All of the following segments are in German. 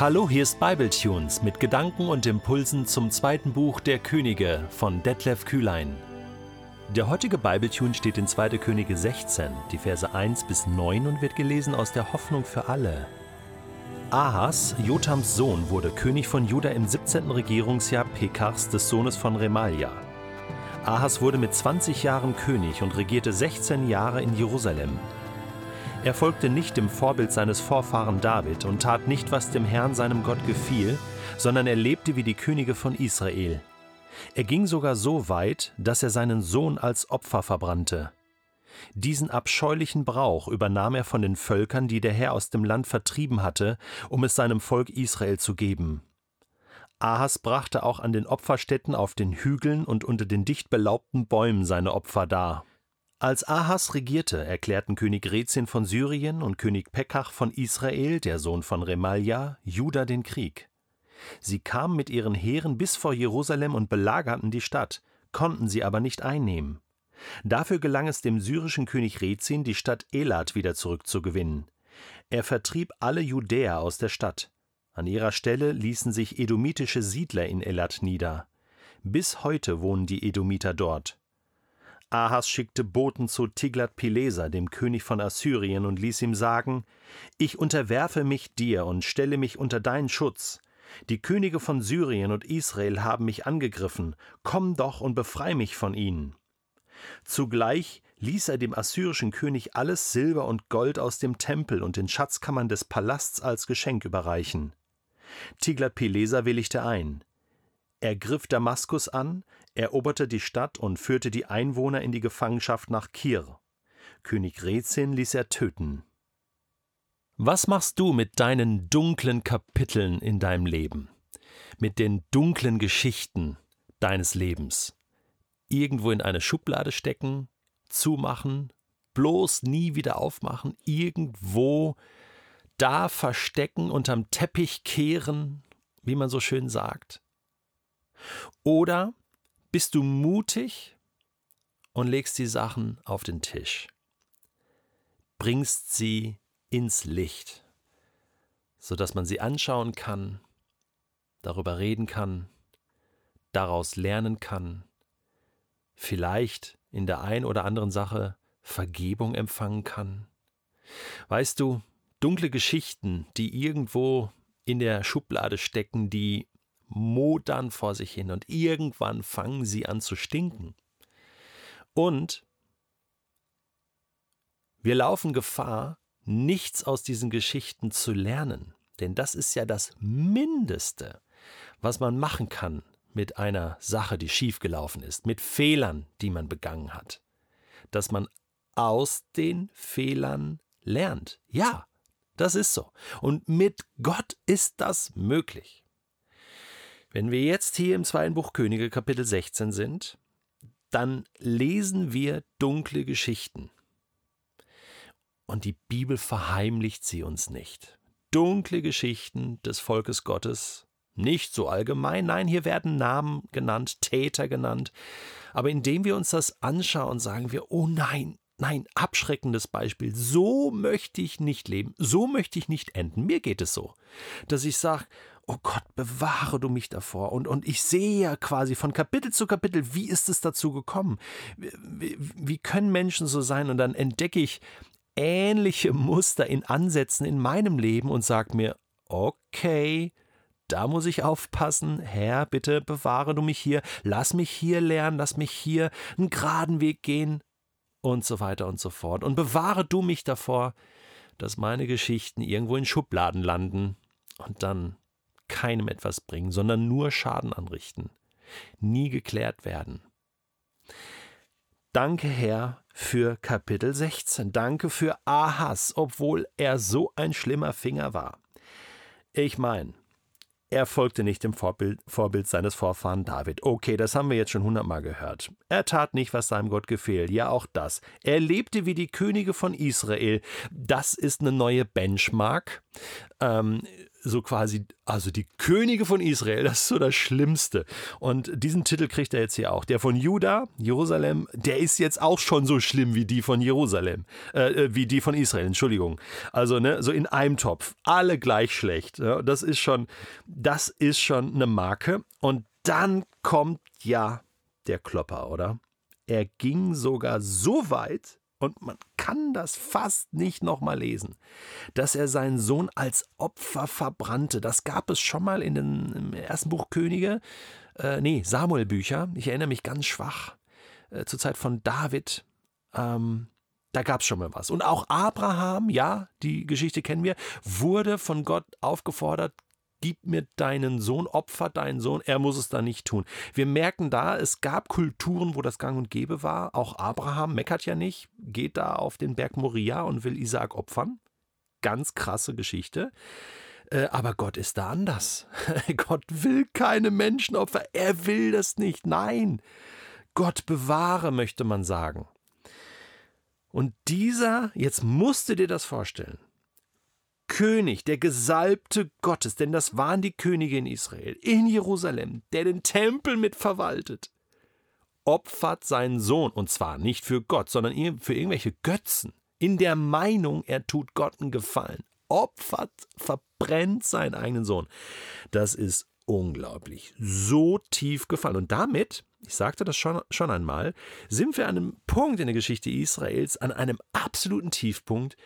Hallo, hier ist Bibletunes mit Gedanken und Impulsen zum zweiten Buch der Könige von Detlef Kühlein. Der heutige Bibletune steht in 2. Könige 16, die Verse 1 bis 9 und wird gelesen aus der Hoffnung für alle. Ahas, Jotams Sohn, wurde König von Juda im 17. Regierungsjahr Pekars des Sohnes von Remalia. Ahas wurde mit 20 Jahren König und regierte 16 Jahre in Jerusalem. Er folgte nicht dem Vorbild seines Vorfahren David und tat nicht, was dem Herrn seinem Gott gefiel, sondern er lebte wie die Könige von Israel. Er ging sogar so weit, dass er seinen Sohn als Opfer verbrannte. Diesen abscheulichen Brauch übernahm er von den Völkern, die der Herr aus dem Land vertrieben hatte, um es seinem Volk Israel zu geben. Ahas brachte auch an den Opferstätten auf den Hügeln und unter den dicht belaubten Bäumen seine Opfer dar. Als Ahas regierte, erklärten König Rezin von Syrien und König Pekach von Israel, der Sohn von Remalja, Juda den Krieg. Sie kamen mit ihren Heeren bis vor Jerusalem und belagerten die Stadt, konnten sie aber nicht einnehmen. Dafür gelang es dem syrischen König Rezin, die Stadt Elat wieder zurückzugewinnen. Er vertrieb alle Judäer aus der Stadt. An ihrer Stelle ließen sich edomitische Siedler in Elat nieder. Bis heute wohnen die Edomiter dort. Ahas schickte Boten zu Tiglat-Pileser, dem König von Assyrien, und ließ ihm sagen: Ich unterwerfe mich dir und stelle mich unter deinen Schutz. Die Könige von Syrien und Israel haben mich angegriffen. Komm doch und befrei mich von ihnen. Zugleich ließ er dem assyrischen König alles Silber und Gold aus dem Tempel und den Schatzkammern des Palasts als Geschenk überreichen. Tiglat-Pileser willigte ein. Er griff Damaskus an, eroberte die Stadt und führte die Einwohner in die Gefangenschaft nach Kir. König Rezin ließ er töten. Was machst du mit deinen dunklen Kapiteln in deinem Leben? Mit den dunklen Geschichten deines Lebens? Irgendwo in eine Schublade stecken, zumachen, bloß nie wieder aufmachen, irgendwo da verstecken, unterm Teppich kehren, wie man so schön sagt? Oder bist du mutig und legst die Sachen auf den Tisch, bringst sie ins Licht, sodass man sie anschauen kann, darüber reden kann, daraus lernen kann, vielleicht in der ein oder anderen Sache Vergebung empfangen kann. Weißt du, dunkle Geschichten, die irgendwo in der Schublade stecken, die modern vor sich hin und irgendwann fangen sie an zu stinken. Und wir laufen Gefahr, nichts aus diesen Geschichten zu lernen, denn das ist ja das Mindeste, was man machen kann mit einer Sache, die schiefgelaufen ist, mit Fehlern, die man begangen hat, dass man aus den Fehlern lernt. Ja, das ist so. Und mit Gott ist das möglich. Wenn wir jetzt hier im zweiten Buch Könige Kapitel 16 sind, dann lesen wir dunkle Geschichten. Und die Bibel verheimlicht sie uns nicht. Dunkle Geschichten des Volkes Gottes, nicht so allgemein, nein, hier werden Namen genannt, Täter genannt, aber indem wir uns das anschauen, sagen wir, oh nein, nein, abschreckendes Beispiel, so möchte ich nicht leben, so möchte ich nicht enden. Mir geht es so, dass ich sage, oh Gott, bewahre du mich davor. Und, und ich sehe ja quasi von Kapitel zu Kapitel, wie ist es dazu gekommen? Wie, wie können Menschen so sein? Und dann entdecke ich ähnliche Muster in Ansätzen in meinem Leben und sage mir, okay, da muss ich aufpassen. Herr, bitte bewahre du mich hier. Lass mich hier lernen. Lass mich hier einen geraden Weg gehen. Und so weiter und so fort. Und bewahre du mich davor, dass meine Geschichten irgendwo in Schubladen landen und dann keinem etwas bringen, sondern nur Schaden anrichten, nie geklärt werden. Danke, Herr, für Kapitel 16. Danke für Ahas, obwohl er so ein schlimmer Finger war. Ich meine, er folgte nicht dem Vorbild, Vorbild, seines Vorfahren David. Okay, das haben wir jetzt schon hundertmal gehört. Er tat nicht, was seinem Gott gefiel. Ja, auch das. Er lebte wie die Könige von Israel. Das ist eine neue Benchmark. Ähm, so quasi, also die Könige von Israel, das ist so das Schlimmste. Und diesen Titel kriegt er jetzt hier auch. Der von Juda, Jerusalem, der ist jetzt auch schon so schlimm wie die von Jerusalem, äh, äh wie die von Israel, Entschuldigung. Also, ne, so in einem Topf. Alle gleich schlecht. Ja, das ist schon, das ist schon eine Marke. Und dann kommt ja der Klopper, oder? Er ging sogar so weit, und man kann das fast nicht nochmal lesen, dass er seinen Sohn als Opfer verbrannte. Das gab es schon mal in den, im ersten Buch Könige, äh, nee, Samuel-Bücher. Ich erinnere mich ganz schwach. Äh, zur Zeit von David. Ähm, da gab es schon mal was. Und auch Abraham, ja, die Geschichte kennen wir, wurde von Gott aufgefordert, gib mir deinen Sohn, opfer deinen Sohn, er muss es da nicht tun. Wir merken da, es gab Kulturen, wo das gang und gäbe war. Auch Abraham meckert ja nicht, geht da auf den Berg Moria und will Isaak opfern. Ganz krasse Geschichte. Äh, aber Gott ist da anders. Gott will keine Menschenopfer. Er will das nicht. Nein. Gott bewahre, möchte man sagen. Und dieser, jetzt musst du dir das vorstellen, König, der Gesalbte Gottes, denn das waren die Könige in Israel, in Jerusalem, der den Tempel mitverwaltet, opfert seinen Sohn, und zwar nicht für Gott, sondern für irgendwelche Götzen, in der Meinung, er tut Gott einen Gefallen, opfert, verbrennt seinen eigenen Sohn. Das ist unglaublich, so tief gefallen. Und damit, ich sagte das schon, schon einmal, sind wir an einem Punkt in der Geschichte Israels, an einem absoluten Tiefpunkt,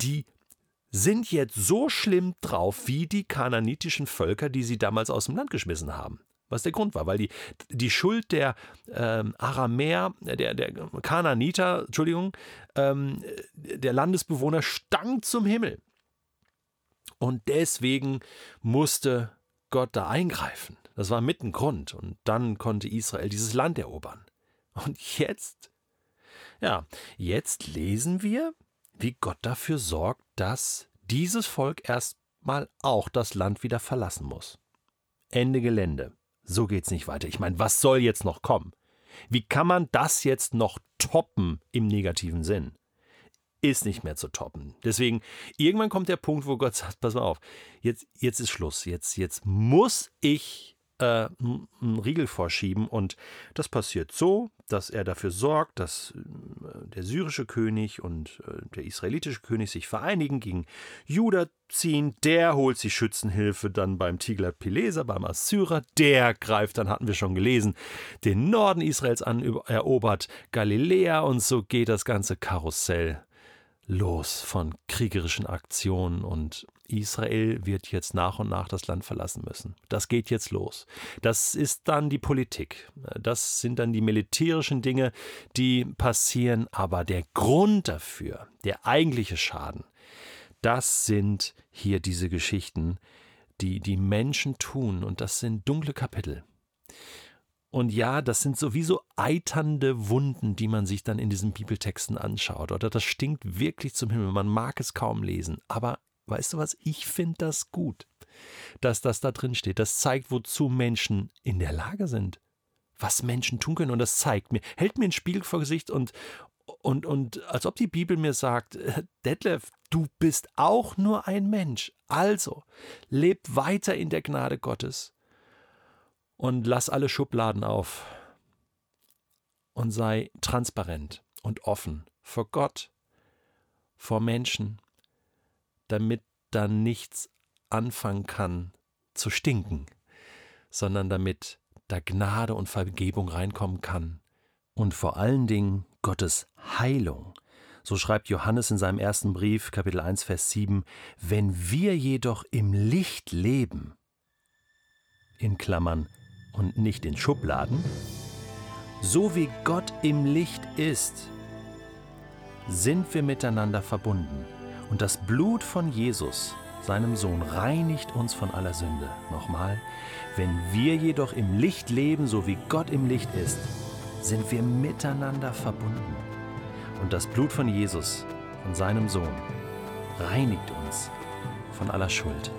die sind jetzt so schlimm drauf wie die kananitischen Völker, die sie damals aus dem Land geschmissen haben. Was der Grund war, weil die, die Schuld der ähm, Aramäer, der, der Kananiter, Entschuldigung, ähm, der Landesbewohner stank zum Himmel. Und deswegen musste Gott da eingreifen. Das war mit ein Grund. Und dann konnte Israel dieses Land erobern. Und jetzt, ja, jetzt lesen wir, wie Gott dafür sorgt, dass dieses Volk erstmal auch das Land wieder verlassen muss. Ende Gelände. So geht's nicht weiter. Ich meine, was soll jetzt noch kommen? Wie kann man das jetzt noch toppen im negativen Sinn? Ist nicht mehr zu toppen. Deswegen, irgendwann kommt der Punkt, wo Gott sagt, pass mal auf, jetzt, jetzt ist Schluss. Jetzt, jetzt muss ich äh, einen Riegel vorschieben. Und das passiert so, dass er dafür sorgt, dass äh, der syrische König und äh, der israelitische König sich vereinigen, gegen Juda ziehen. Der holt sich Schützenhilfe dann beim Tiglat-Pileser, beim Assyrer. Der greift, dann hatten wir schon gelesen, den Norden Israels an, erobert Galiläa und so geht das ganze Karussell los von kriegerischen Aktionen und Israel wird jetzt nach und nach das Land verlassen müssen. Das geht jetzt los. Das ist dann die Politik. Das sind dann die militärischen Dinge, die passieren. Aber der Grund dafür, der eigentliche Schaden, das sind hier diese Geschichten, die die Menschen tun. Und das sind dunkle Kapitel. Und ja, das sind sowieso eiternde Wunden, die man sich dann in diesen Bibeltexten anschaut. Oder das stinkt wirklich zum Himmel. Man mag es kaum lesen. Aber weißt du was? Ich finde das gut, dass das da drin steht. Das zeigt, wozu Menschen in der Lage sind. Was Menschen tun können. Und das zeigt mir, hält mir ein Spiegel vor Gesicht und, und, und als ob die Bibel mir sagt, Detlef, du bist auch nur ein Mensch. Also, leb weiter in der Gnade Gottes und lass alle Schubladen auf und sei transparent und offen vor Gott, vor Menschen, damit da nichts anfangen kann zu stinken, sondern damit da Gnade und Vergebung reinkommen kann und vor allen Dingen Gottes Heilung. So schreibt Johannes in seinem ersten Brief, Kapitel 1, Vers 7, wenn wir jedoch im Licht leben, in Klammern, und nicht in Schubladen, so wie Gott im Licht ist, sind wir miteinander verbunden. Und das Blut von Jesus, seinem Sohn, reinigt uns von aller Sünde. Nochmal, wenn wir jedoch im Licht leben, so wie Gott im Licht ist, sind wir miteinander verbunden. Und das Blut von Jesus, von seinem Sohn, reinigt uns von aller Schuld.